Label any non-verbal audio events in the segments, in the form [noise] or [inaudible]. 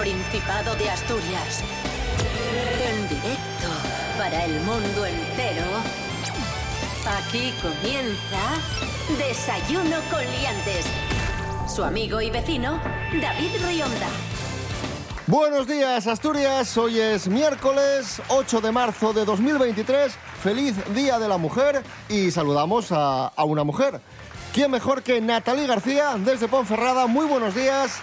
Principado de Asturias. En directo para el mundo entero. Aquí comienza Desayuno con Liantes. Su amigo y vecino, David Rionda. Buenos días, Asturias. Hoy es miércoles 8 de marzo de 2023. Feliz Día de la Mujer y saludamos a, a una mujer. ¿Quién mejor que Natalie García desde Ponferrada? Muy buenos días.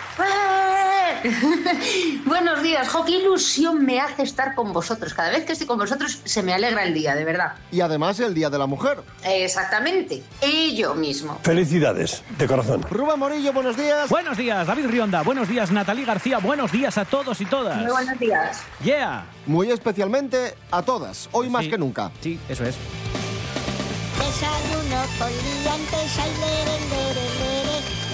[laughs] buenos días, jo, qué ilusión me hace estar con vosotros. Cada vez que estoy con vosotros se me alegra el día, de verdad. Y además el Día de la Mujer. Exactamente, ello mismo. Felicidades, de corazón. Rubén Morillo, buenos días. Buenos días, David Rionda. Buenos días, Natalie García. Buenos días a todos y todas. Muy buenos días. Yeah. Muy especialmente a todas, hoy más que nunca. Sí, eso es. Desayuno con liantes, ay, lere, lere, lere.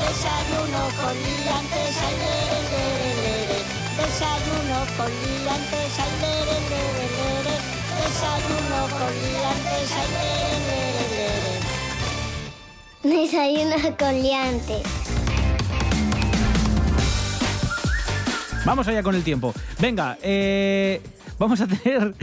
Desayuno con liantes, ay, lere, lere, lere. Desayuno con liantes, ay, lere, lere, lere. Desayuno con liantes, ay, lere, lere, lere. Desayuno con liantes. Vamos allá con el tiempo. Venga, eh, vamos a tener.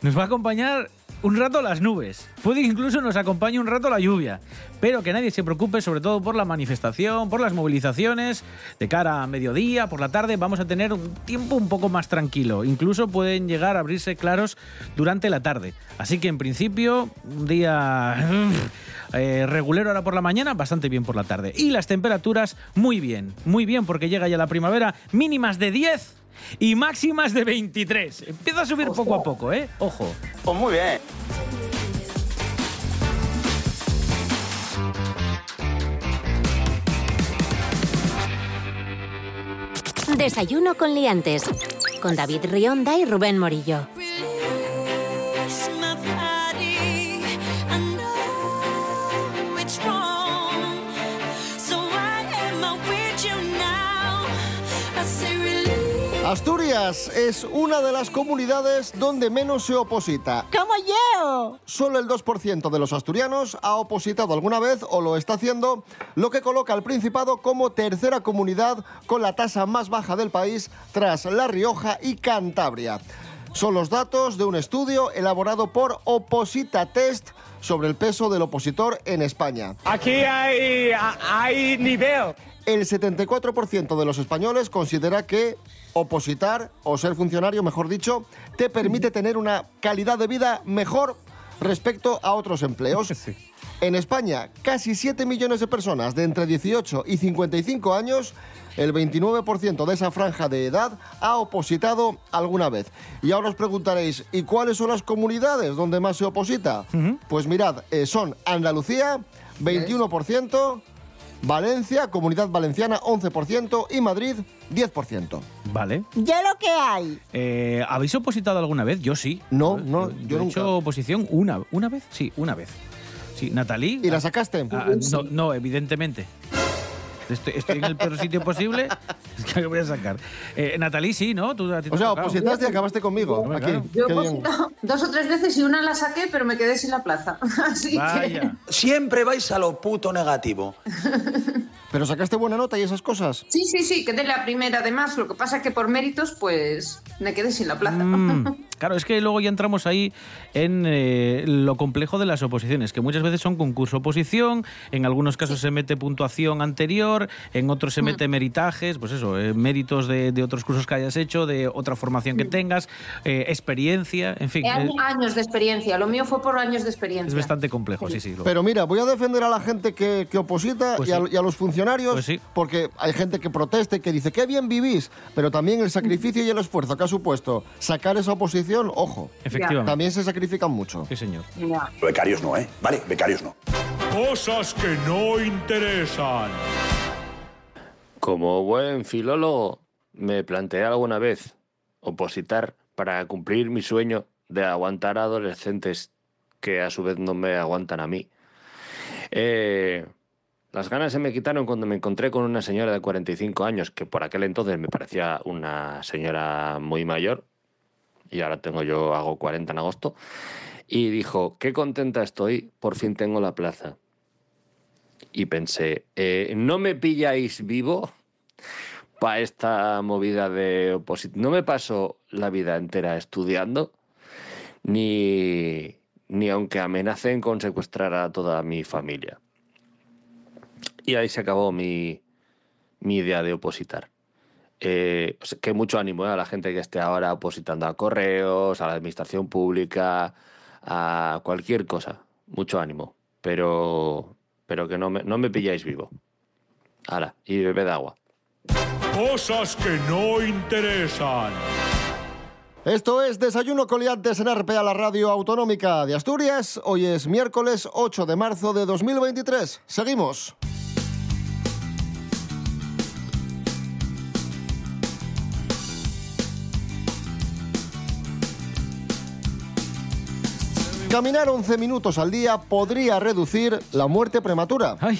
Nos va a acompañar un rato las nubes. Puede que incluso nos acompañe un rato la lluvia. Pero que nadie se preocupe, sobre todo por la manifestación, por las movilizaciones. De cara a mediodía, por la tarde, vamos a tener un tiempo un poco más tranquilo. Incluso pueden llegar a abrirse claros durante la tarde. Así que en principio, un día [laughs] eh, regulero ahora por la mañana, bastante bien por la tarde. Y las temperaturas, muy bien, muy bien, porque llega ya la primavera, mínimas de 10 y máximas de 23. Empieza a subir poco a poco, ¿eh? Ojo. Pues muy bien. Desayuno con Liantes. Con David Rionda y Rubén Morillo. Asturias es una de las comunidades donde menos se oposita. ¡Como yo! Solo el 2% de los asturianos ha opositado alguna vez o lo está haciendo, lo que coloca al Principado como tercera comunidad con la tasa más baja del país tras La Rioja y Cantabria. Son los datos de un estudio elaborado por Oposita Test sobre el peso del opositor en España. Aquí hay, hay nivel. El 74% de los españoles considera que opositar o ser funcionario, mejor dicho, te permite tener una calidad de vida mejor respecto a otros empleos. [laughs] En España, casi 7 millones de personas de entre 18 y 55 años, el 29% de esa franja de edad ha opositado alguna vez. Y ahora os preguntaréis, ¿y cuáles son las comunidades donde más se oposita? Pues mirad, eh, son Andalucía, 21%, Valencia, Comunidad Valenciana, 11% y Madrid, 10%. Vale. Ya lo que hay. Eh, ¿Habéis opositado alguna vez? Yo sí. No, no, yo he nunca. hecho oposición una, ¿una vez. Sí, una vez. Sí, Natalie. ¿Y la sacaste? Ah, no, no, evidentemente. Estoy, estoy en el peor sitio posible. Es que me voy a sacar. Eh, Natalie, sí, ¿no? Tú, a ti te O sea, opositaste y acabaste conmigo. Aquí. claro. Yo he Qué dos o tres veces y una la saqué, pero me quedé sin la plaza. [laughs] Así Vaya. Siempre vais a lo puto negativo. [laughs] ¿Pero sacaste buena nota y esas cosas? que. Sí, sí, sí, quedé la primera además. Lo que pasa es que por méritos, pues me quedé sin la plaza. Mm, [laughs] claro, es que luego ya entramos ahí en eh, lo complejo de las oposiciones, que muchas veces son concurso-oposición, en algunos casos se mete puntuación anterior, en otros se mete meritajes, pues eso, eh, méritos de, de otros cursos que hayas hecho, de otra formación que tengas, eh, experiencia, en fin. Eh, años- de experiencia. Lo mío fue por años de es experiencia. bastante complejo, sí, sí. Pero mira, voy a defender a la gente que, que oposita Pues y, a, sí. y a los funcionarios, Pues sí. porque hay gente que protesta y que dice, qué bien vivís, pero también el sacrificio y el esfuerzo que ha supuesto sacar esa oposición, ojo, Efectivamente. también se sacrifican mucho. Sí, señor. Ya. Becarios no, ¿eh? Vale, becarios no. Cosas que no interesan. Como buen filólogo, me planteé alguna vez opositar para cumplir mi sueño de aguantar a adolescentes que a su vez no me aguantan a mí. Eh, las ganas se me quitaron cuando me encontré con una señora de 45 años, que por aquel entonces me parecía una señora muy mayor, y ahora tengo yo, hago 40 en agosto, y dijo, qué contenta estoy, por fin tengo la plaza. Y pensé, eh, ¿no me pilláis vivo? para esta movida de opositar. No me paso la vida entera estudiando, ni, ni aunque amenacen con secuestrar a toda mi familia. Y ahí se acabó mi, mi idea de opositar. Eh, sea, que mucho ánimo eh, a la gente que esté ahora opositando a correos, a la administración pública, a cualquier cosa. Mucho ánimo. Pero, pero que no me, no me pilláis vivo. Ahora, y bebed agua. Cosas que no interesan. Esto es Desayuno Coliantes en RPA, la radio autonómica de Asturias. Hoy es miércoles 8 de marzo de 2023. Seguimos. Caminar 11 minutos al día podría reducir la muerte prematura. Ay,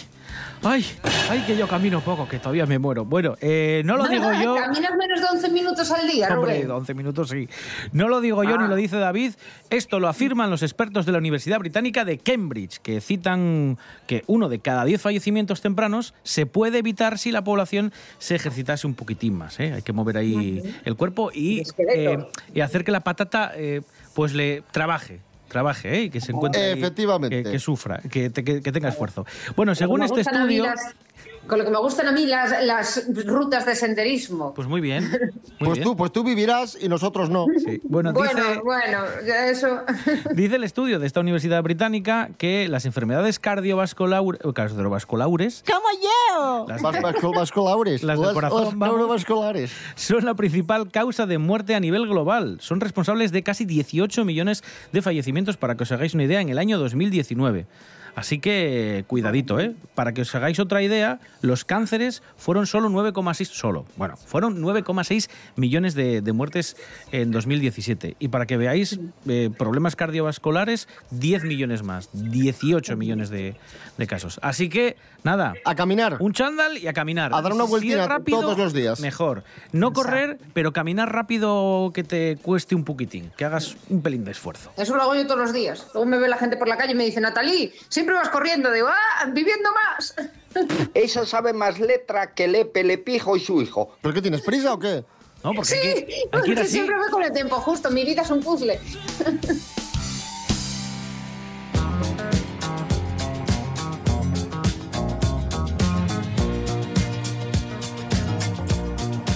ay, ay, que yo camino poco, que todavía me muero. Bueno, eh, no lo digo yo. ¿Caminas menos de 11 minutos al día, Hombre, Rubén? 11 minutos sí. No lo digo yo Ah. ni lo dice David. Esto lo afirman los expertos de la Universidad Británica de Cambridge, que citan que uno de cada 10 fallecimientos tempranos se puede evitar si la población se ejercitase un poquitín más. ¿eh? Hay que mover ahí el cuerpo y, eh, y hacer que la patata eh, pues le trabaje. Trabaje, ¿eh? Y que se encuentre. ahí, Efectivamente. Que, que sufra, que, te- que- que tenga esfuerzo. Bueno, según este estudio. las- con lo que me gustan a mí las, las rutas de senderismo. Pues muy bien. muy [laughs] Pues bien. tú, pues tú vivirás y nosotros no. Sí. Bueno, bueno, dice, bueno, ya eso. [laughs] Dice el estudio de esta universidad británica que las enfermedades cardiovasculares, cardiovasculares ¡Como yo! las- Vas- vascul- vasculares. [laughs] Las del corazón, las neurovasculares. son la principal causa de muerte a nivel global. Son responsables de casi 18 millones de fallecimientos, para que os hagáis una idea, en el año 2019. Así que cuidadito, ¿eh? Para que os hagáis otra idea, los cánceres fueron solo 9,6 solo. Bueno, fueron 9,6 millones de, de muertes en 2017. Y para que veáis eh, problemas cardiovasculares, 10 millones más, 18 millones de, de casos. Así que nada, A caminar. un chándal y a caminar. A dar una Si vueltina es rápido, todos los días. Mejor. No correr, pero caminar rápido que te cueste un poquitín, que hagas un pelín de esfuerzo. Eso lo hago yo todos los días. Luego me ve la gente por la calle y me dice, Natalí, siempre vas corriendo. Digo, ah, viviendo más. [laughs] Esa sabe más letra que Lepe, Lepijo y su hijo. ¿Pero qué tienes prisa o qué? No, porque Sí, que ir porque así. siempre voy con el tiempo justo. Mi vida es un puzzle. [laughs]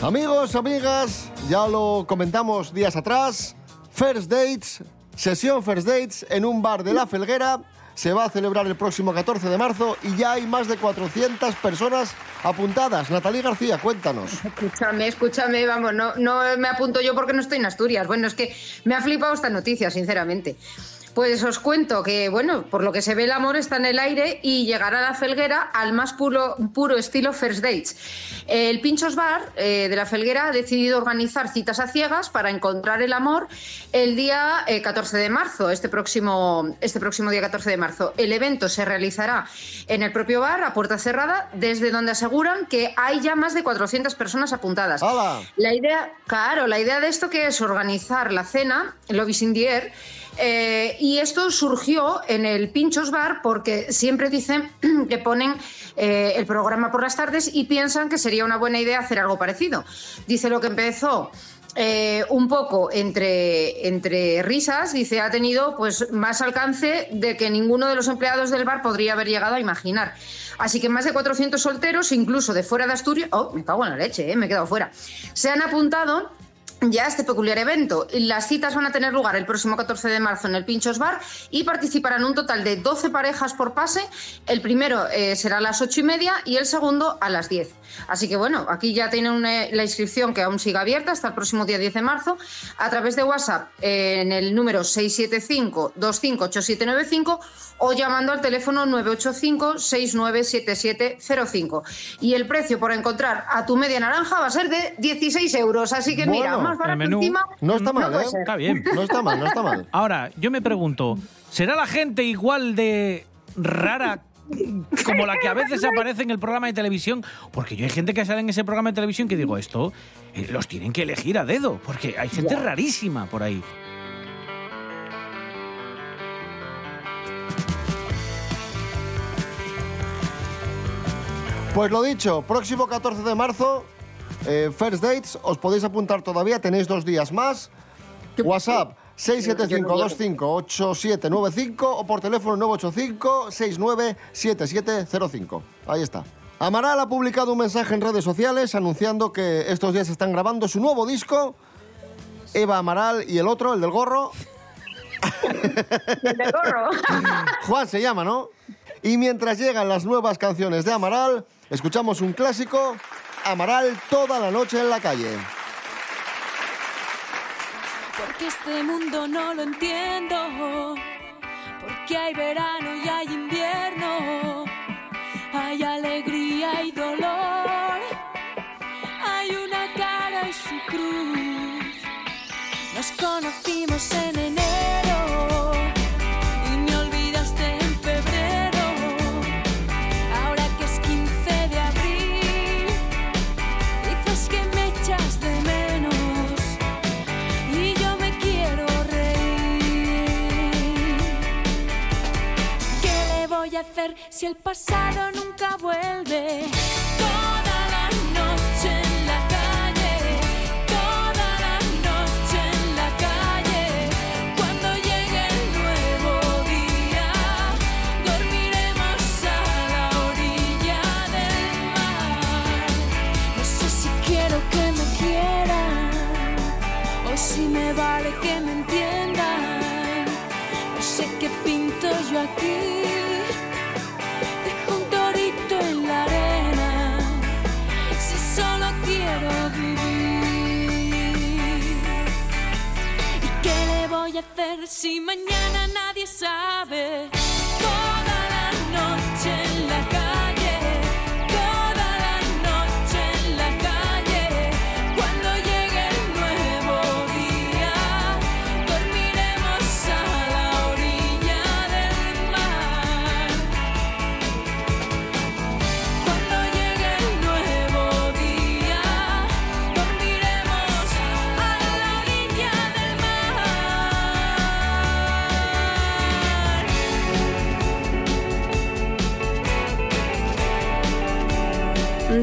Amigos, amigas, ya lo comentamos días atrás. First Dates, sesión First Dates en un bar de La Felguera. Se va a celebrar el próximo 14 de marzo y ya hay más de 400 personas apuntadas. Natalí García, cuéntanos. Escúchame, escúchame, vamos, no, no me apunto yo porque no estoy en Asturias. Bueno, es que me ha flipado esta noticia, sinceramente. Pues os cuento que, bueno, por lo que se ve el amor está en el aire y llegará a la felguera al más puro, puro estilo First Dates. El Pinchos Bar eh, de la Felguera ha decidido organizar citas a ciegas para encontrar el amor el día eh, 14 de marzo, este próximo, este próximo día 14 de marzo. El evento se realizará en el propio bar, a puerta cerrada, desde donde aseguran que hay ya más de 400 personas apuntadas. ¡Hala! La idea, claro, la idea de esto que es organizar la cena, the Air, eh, y esto surgió en el Pinchos Bar porque siempre dicen [clears throat] que ponen eh, el programa por las tardes y piensan que sería una buena idea hacer algo parecido. Dice lo que empezó eh, un poco entre, entre risas, dice, ha tenido pues más alcance de que ninguno de los empleados del bar podría haber llegado a imaginar. Así que más de 400 solteros, incluso de fuera de Asturias, oh, me cago en la leche, me he quedado fuera, se han apuntado ya este peculiar evento. Las citas van a tener lugar el próximo 14 de marzo en el Pinchos Bar y participarán un total de 12 parejas por pase. El primero eh, será a las 8 y media y el segundo a las 10. Así que bueno, aquí ya tienen la inscripción que aún sigue abierta hasta el próximo día 10 de marzo a través de WhatsApp eh, en el número 675-258795 o llamando al teléfono 985-697705. Y el precio por encontrar a tu media naranja va a ser de 16 euros. Así que mira, barato el menú encima. No está mal, ¿eh? Está bien. No está mal, no está mal. [laughs] Ahora, yo me pregunto, ¿será la gente igual de rara como la que a veces aparece en el programa de televisión? Porque yo hay gente que sale en ese programa de televisión que digo, esto eh, los tienen que elegir a dedo, porque hay gente rarísima por ahí. Pues lo dicho, próximo 14 de marzo, eh, First Dates, os podéis apuntar todavía, tenéis dos días más. WhatsApp 675-258795 o por teléfono 985-697705. Ahí está. Amaral ha publicado un mensaje en redes sociales anunciando que estos días están grabando su nuevo disco. Eva Amaral y el otro, el del gorro, El del gorro. [laughs] Juan se llama, ¿no? Y mientras llegan las nuevas canciones de Amaral, escuchamos un clásico, Amaral toda la noche en la calle. Porque este mundo no lo entiendo. Porque hay verano y hay invierno. Hay alegría y dolor. Hay una cara y su cruz. Nos conocimos en enero. Si el pasado nunca vuelve? Toda la noche en la calle, toda la noche en la calle. Cuando llegue el nuevo día, dormiremos a la orilla del mar. No sé si quiero que me quieran o si me vale que me voy a hacer si mañana nadie sabe?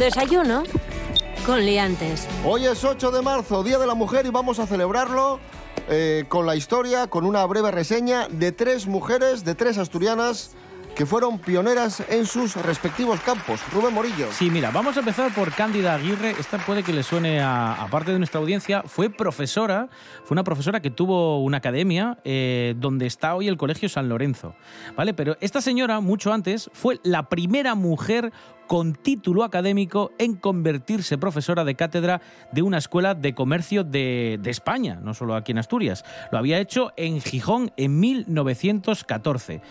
Desayuno con liantes. Hoy es 8 de marzo, Día de la Mujer, y vamos a celebrarlo eh, con la historia, con una breve reseña de tres mujeres, de tres asturianas que fueron pioneras en sus respectivos campos. Rubén Morillo. Sí, mira, vamos a empezar por Cándida Aguirre. Esta puede que le suene a, a parte de nuestra audiencia. Fue profesora, fue una profesora que tuvo una academia eh, donde está hoy el Colegio San Lorenzo. ¿Vale? Pero esta señora, mucho antes, fue la primera mujer con título académico en convertirse profesora de cátedra de una escuela de comercio de, España, no solo aquí en Asturias. Lo había hecho en Gijón en 1914.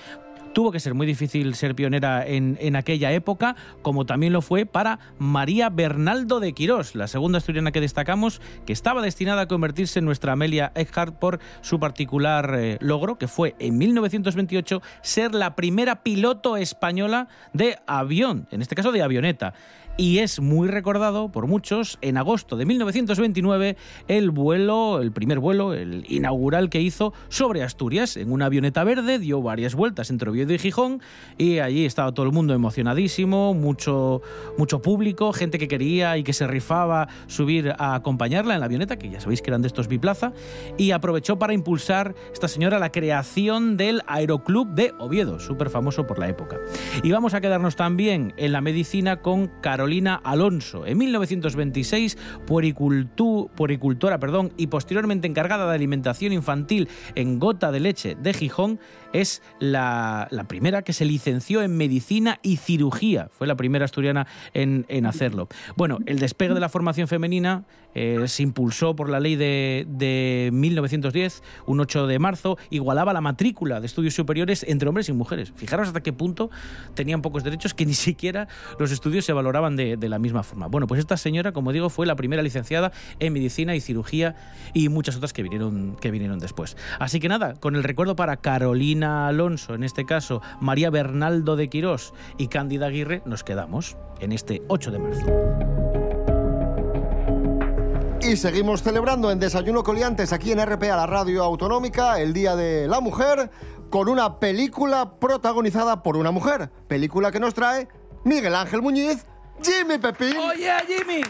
Tuvo que ser muy difícil ser pionera en, en, aquella época, como también lo fue para María Bernaldo de Quirós, la segunda asturiana que destacamos, que estaba destinada a convertirse en nuestra Amelia Earhart por su particular eh, logro, que fue en 1928 ser la primera piloto española de avión, en este caso de avioneta y es muy recordado por muchos en agosto de 1929 el vuelo, el primer vuelo, el inaugural que hizo sobre Asturias en una avioneta verde, dio varias vueltas entre Oviedo y Gijón y allí estaba todo el mundo emocionadísimo, mucho mucho público, gente que quería y que se rifaba subir a acompañarla en la avioneta, que ya sabéis que eran de estos biplaza, y aprovechó para impulsar esta señora la creación del Aeroclub de Oviedo, súper famoso por la época. Y vamos a quedarnos también en la medicina con Carolina Carolina Alonso. En 1926, puericultu, puericultora perdón, y posteriormente encargada de alimentación infantil en Gota de Leche de Gijón, es la, la primera que se licenció en medicina y cirugía. Fue la primera asturiana en, en hacerlo. Bueno, el despegue de la formación femenina eh, se impulsó por la ley de, de 1910, un 8 de marzo, igualaba la matrícula de estudios superiores entre hombres y mujeres. Fijaros hasta qué punto tenían pocos derechos que ni siquiera los estudios se valoraban de, de, la misma forma. Bueno, pues esta señora, como digo, fue la primera licenciada en medicina y cirugía y muchas otras que vinieron, que vinieron después. Así que nada, con el recuerdo para Carolina Alonso, en este caso María Bernaldo de Quirós y Cándida Aguirre, nos quedamos en este 8 de marzo. Y seguimos celebrando en Desayuno Coliantes aquí en RPA, la radio autonómica, el Día de la Mujer, con una película protagonizada por una mujer. Película que nos trae Miguel Ángel Muñiz, Jimmy Pepín. ¡Oye, Jimmy!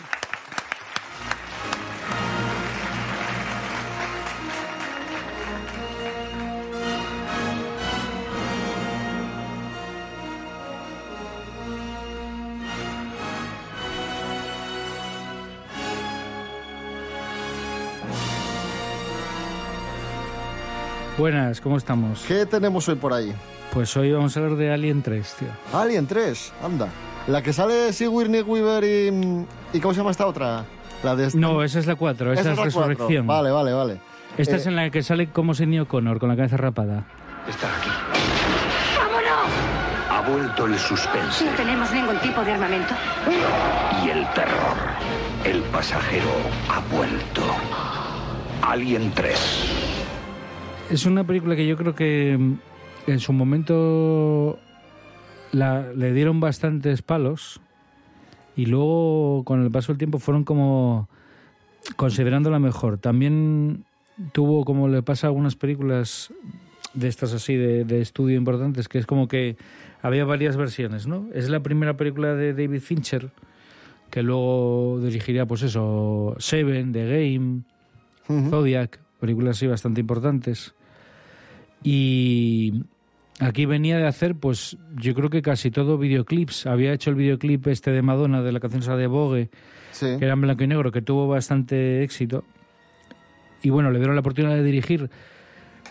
Buenas, ¿cómo estamos? ¿Qué tenemos hoy por ahí? Pues hoy vamos a hablar de Alien 3, tío. Alien 3, anda. La que sale Sigourney Weaver y... ¿Y cómo se llama esta otra? La de... No, esa es la 4, esa, Esa es la. Resurrección. Vale, vale, vale. Esta Eh, es en la que sale como Sidney O'Connor, con la cabeza rapada. Está aquí. ¡Vámonos! Ha vuelto el suspense No tenemos ningún tipo de armamento. y el terror. El pasajero ha vuelto. Alien 3. Es una película que yo creo que mm, en su momento la- le dieron bastantes palos y luego con el paso del tiempo fueron como considerándola mejor. También tuvo, como le pasa a algunas películas de estas así de, de estudio importantes, que es como que había varias versiones, ¿no? Es la primera película de David Fincher que luego dirigiría, pues eso, Seven, The Game, Zodiac, películas así bastante importantes. Y aquí venía de hacer, pues yo creo que casi todo videoclips. Había hecho el videoclip este de Madonna, de la canción esa de Vogue, que era en blanco y negro, que tuvo bastante éxito. Y bueno, le dieron la oportunidad de dirigir.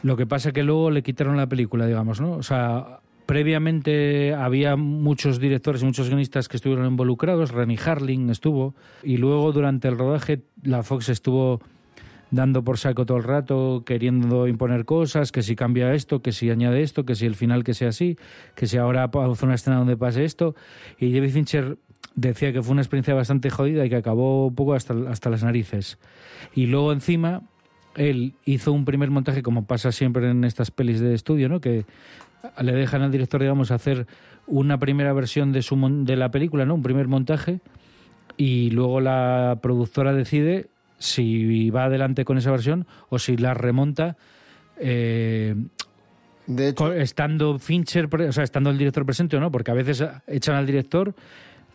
Lo que pasa que luego le quitaron la película, digamos, ¿no? O sea, previamente había muchos directores y muchos guionistas que estuvieron involucrados. Rennie Harling estuvo. Y luego durante el rodaje la Fox estuvo dando por saco todo el rato, queriendo imponer cosas, que si cambia esto, que si añade esto, que si el final que sea así, que si ahora hace una escena donde pase esto. Y David Fincher decía que fue una experiencia bastante jodida y que acabó un poco hasta, hasta las narices. Y luego encima él hizo un primer montaje, como pasa siempre en estas pelis de estudio, ¿no? que le dejan al director, digamos, hacer una primera versión de, su de la película, ¿no? un primer montaje, y luego la productora decide si va adelante con esa versión o si la remonta. eh, de hecho, estando Fincher, o sea, estando el director presente o no, porque a veces echan al director,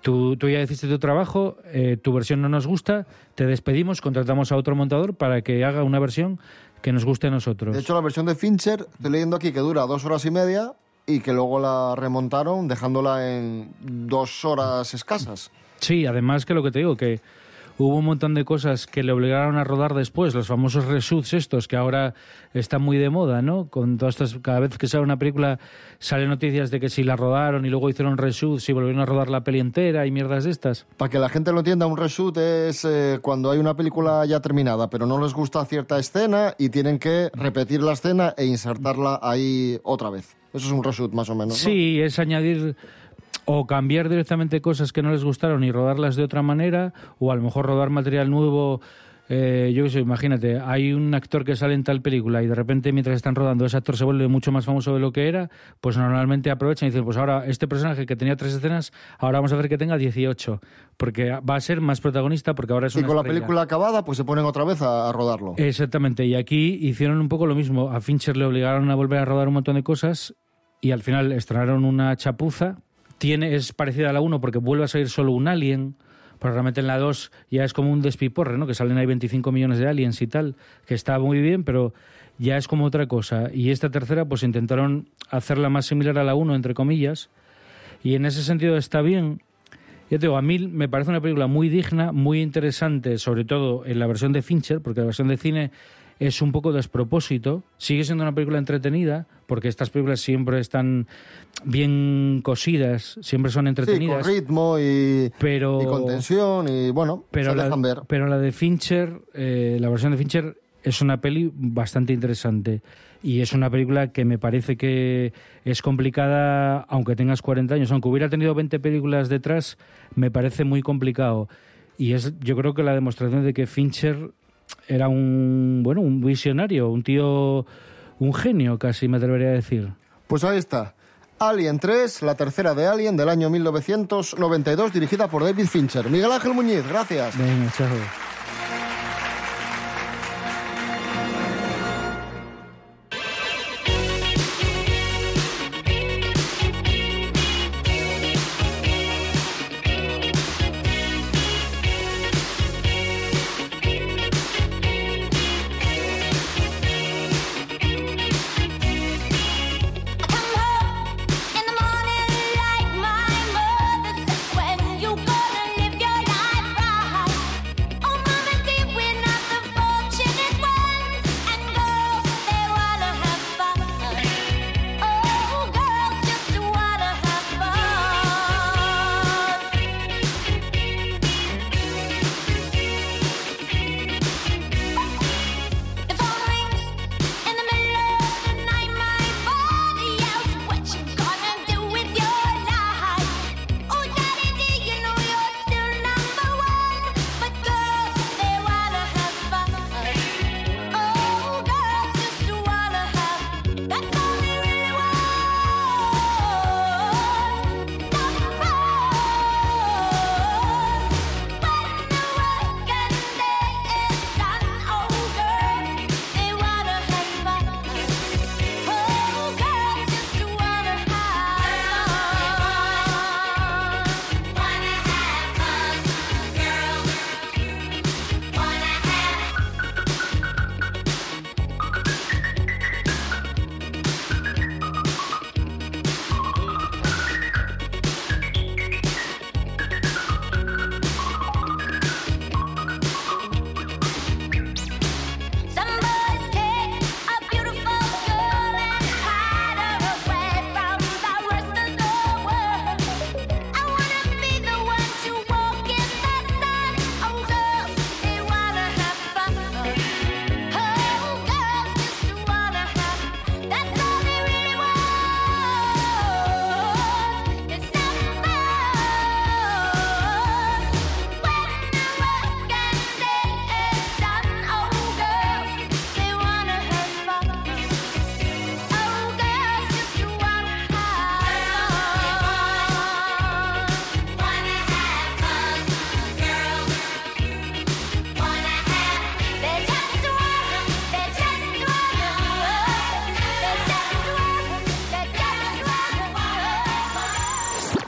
tú, tú ya hiciste tu trabajo, eh, tu versión no nos gusta, te despedimos, contratamos a otro montador para que haga una versión que nos guste a nosotros. De hecho, la versión de Fincher, estoy leyendo aquí que dura dos horas y media y que luego la remontaron dejándola en dos horas escasas. Sí, además que lo que te digo, que hubo un montón de cosas que le obligaron a rodar después, los famosos reshoots estos que ahora están muy de moda, ¿no? Con todas estas, cada vez que sale una película salen noticias de que si la rodaron y luego hicieron reshoots y volvieron a rodar la peli entera y mierdas de estas. Para que la gente lo entienda, un reshoot es eh, cuando hay una película ya terminada, pero no les gusta cierta escena y tienen que repetir la escena e insertarla ahí otra vez. Eso es un reshoot, más o menos. ¿no? Sí, es añadir o cambiar directamente cosas que no les gustaron y rodarlas de otra manera, o a lo mejor rodar material nuevo. eh, yo qué sé, imagínate, hay un actor que sale en tal película y de repente mientras están rodando ese actor se vuelve mucho más famoso de lo que era, pues normalmente aprovechan y dicen, pues ahora este personaje que tenía tres escenas, ahora vamos a ver que tenga 18, porque va a ser más protagonista porque ahora es Y una con la película acabada, pues se ponen otra vez a, a rodarlo. Exactamente, y aquí hicieron un poco lo mismo. A Fincher le obligaron a volver a rodar un montón de cosas y al final estrenaron una chapuza. Tiene, es parecida a la 1 porque vuelve a salir solo un alien, pero realmente en la 2 ya es como un despiporre, ¿no? Que salen ahí 25 millones de aliens y tal, que está muy bien, pero ya es como otra cosa. Y esta tercera, pues intentaron hacerla más similar a la 1, entre comillas, y en ese sentido está bien. Ya te digo, a mí me parece una película muy digna, muy interesante, sobre todo en la versión de Fincher, porque la versión de cine es un poco despropósito. Sigue siendo una película entretenida, porque estas películas siempre están bien cosidas, siempre son Sí, entretenidas. con ritmo y, pero, y con tensión y bueno, pero se la, dejan ver. pero la de Fincher, eh, la versión de Fincher es una peli bastante interesante y es una película que me parece que es complicada aunque tengas 40 años, aunque hubiera tenido 20 películas detrás, me parece muy complicado y es yo creo que la demostración de que Fincher era un bueno, un visionario, un tío un genio casi me atrevería a decir. Pues ahí está. Alien 3, la tercera de Alien del año 1992, dirigida por David Fincher. Miguel Ángel Muñiz, gracias. Venga, chao.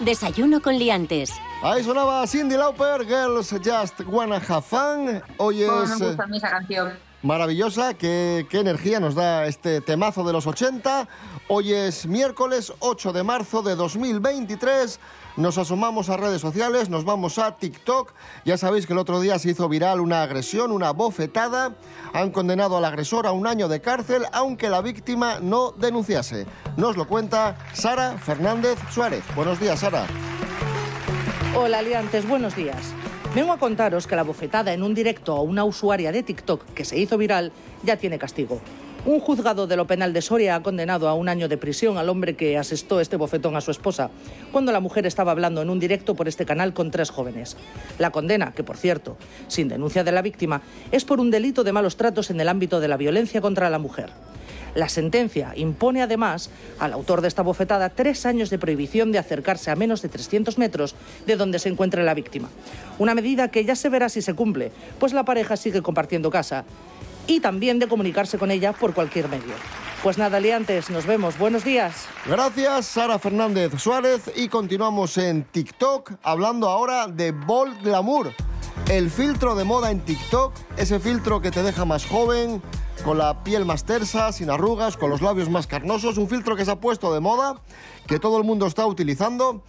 Desayuno con liantes. Ahí sonaba Cindy Lauper, Girls Just Wanna Have Fun. Hoy es me gusta a mí esa canción. Maravillosa, qué, energía nos da este temazo de los 80. Hoy es miércoles 8 de marzo de 2023. Nos asomamos a redes sociales, nos vamos a TikTok. Ya sabéis que el otro día se hizo viral una agresión, una bofetada. Han condenado al agresor a un año de cárcel, aunque la víctima no denunciase. Nos lo cuenta Sara Fernández Suárez. Buenos días, Sara. Hola, liantes, buenos días. Vengo a contaros que la bofetada en un directo a una usuaria de TikTok que se hizo viral ya tiene castigo. Un juzgado de lo penal de Soria ha condenado a un año de prisión al hombre que asestó este bofetón a su esposa, cuando la mujer estaba hablando en un directo por este canal con tres jóvenes. La condena, que por cierto, sin denuncia de la víctima, es por un delito de malos tratos en el ámbito de la violencia contra la mujer. La sentencia impone además al autor de esta bofetada tres años de prohibición de acercarse a menos de 300 metros de donde se encuentre la víctima. Una medida que ya se verá si se cumple, pues la pareja sigue compartiendo casa. Y también de comunicarse con ella por cualquier medio. Pues nada, liantes, nos vemos. Buenos días. Gracias, Sara Fernández Suárez. Y continuamos en TikTok, hablando ahora de Bold Glamour. El filtro de moda en TikTok, ese filtro que te deja más joven, con la piel más tersa, sin arrugas, con los labios más carnosos, un filtro que se ha puesto de moda, que todo el mundo está utilizando,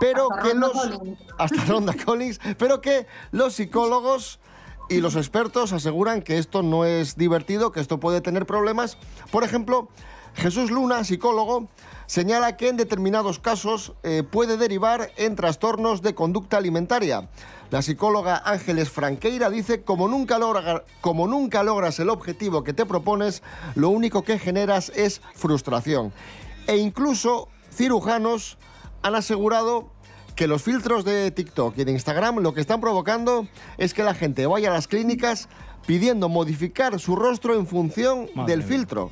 pero Hasta que Ronda los... Collins. Hasta Ronda Collins, pero que los psicólogos y los expertos aseguran que esto no es divertido, que esto puede tener problemas. Por ejemplo, Jesús Luna, psicólogo, señala que en determinados casos eh, puede derivar en trastornos de conducta alimentaria. La psicóloga Ángeles Franqueira dice, como nunca, logras el objetivo que te propones, lo único que generas es frustración. E incluso cirujanos han asegurado que los filtros de TikTok y de Instagram lo que están provocando es que la gente vaya a las clínicas pidiendo modificar su rostro en función Madre del mía. filtro.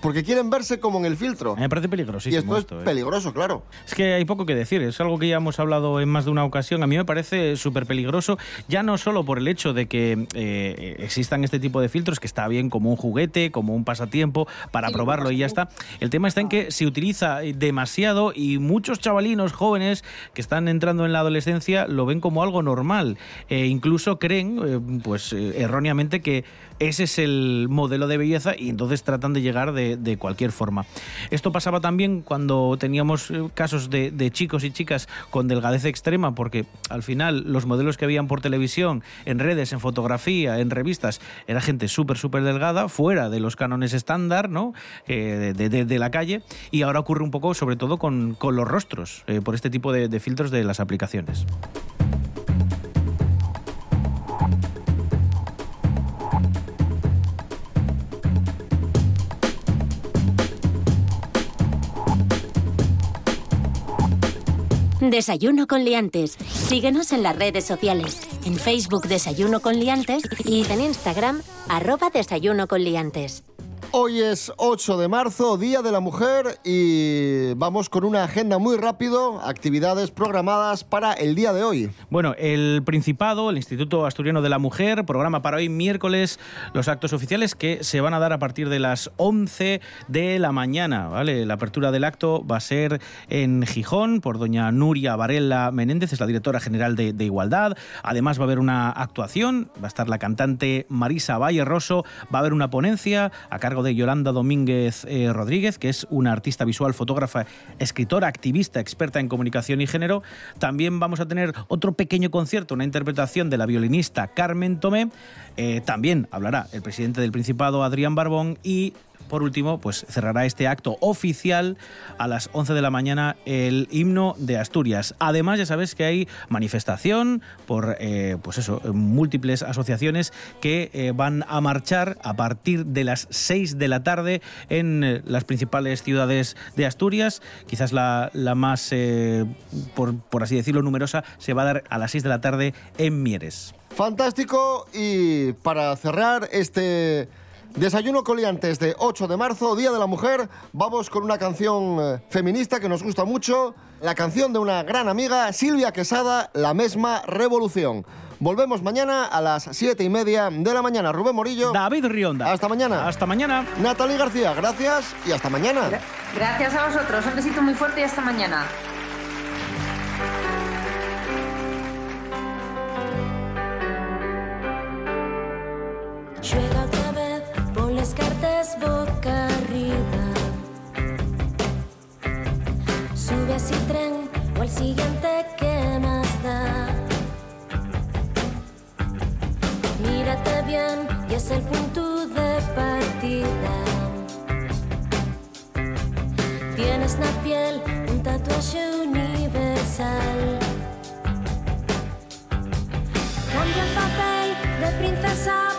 Porque quieren verse como en el filtro. Me parece peligrosísimo Y esto es ¿eh? peligroso, claro. Es que hay poco que decir, es algo que ya hemos hablado en más de una ocasión. A mí me parece súper peligroso, ya no solo por el hecho de que eh, existan este tipo de filtros, que está bien como un juguete, como un pasatiempo, para probarlo y ya está. El tema está en que se utiliza demasiado y muchos chavalinos jóvenes que están entrando en la adolescencia lo ven como algo normal. E incluso creen, eh, pues eh, erróneamente, que ese es el modelo de belleza y entonces tratan de llegar de, cualquier forma. Esto pasaba también cuando teníamos eh, casos de, chicos y chicas con delgadez extrema, porque al final los modelos que habían por televisión, en redes, en fotografía, en revistas, era gente súper, súper delgada, fuera de los cánones estándar, ¿no? Eh, de, la calle, y ahora ocurre un poco, sobre todo, con, los rostros, eh, por este tipo de filtros de las aplicaciones. Desayuno con liantes. Síguenos en las redes sociales. En Facebook Desayuno con liantes y en Instagram arroba Desayuno con liantes. Hoy es 8 de marzo, Día de la Mujer, y vamos con una agenda muy rápido, actividades programadas para el día de hoy. Bueno, el Principado, el Instituto Asturiano de la Mujer, programa para hoy miércoles los actos oficiales que se van a dar a partir de las 11 de la mañana, ¿vale? La apertura del acto va a ser en Gijón por doña Nuria Varela Menéndez, es la directora general de, Igualdad. Además va a haber una actuación, va a estar la cantante Marisa Valle Rosso, va a haber una ponencia a cargo de Yolanda Domínguez eh, Rodríguez, que es una artista visual, fotógrafa, escritora, activista, experta en comunicación y género. También vamos a tener otro pequeño concierto, una interpretación de la violinista Carmen Tomé. Eh, también hablará el presidente del Principado, Adrián Barbón, y por último, pues cerrará este acto oficial a las 11 de la mañana el himno de Asturias. Además, ya sabes que hay manifestación por, eh, pues eso, múltiples asociaciones que eh, van a marchar a partir de las 6 de la tarde en las principales ciudades de Asturias. Quizás la, la más, eh, por, por así decirlo, numerosa se va a dar a las 6 de la tarde en Mieres. Fantástico y para cerrar este Desayuno Coliantes de 8 de marzo, Día de la Mujer. Vamos con una canción eh, feminista que nos gusta mucho. La canción de una gran amiga, Silvia Quesada, La misma Revolución. Volvemos mañana a las 7 y media de la mañana. Rubén Morillo. David Rionda. Hasta mañana. Hasta mañana. Natalie García, gracias y hasta mañana. Gracias a vosotros. Un besito muy fuerte y hasta mañana boca arriba. Sube a ese tren o al siguiente que más da. Mírate bien y es el punto de partida. Tienes la piel un tatuaje universal. Cambia el papel de princesa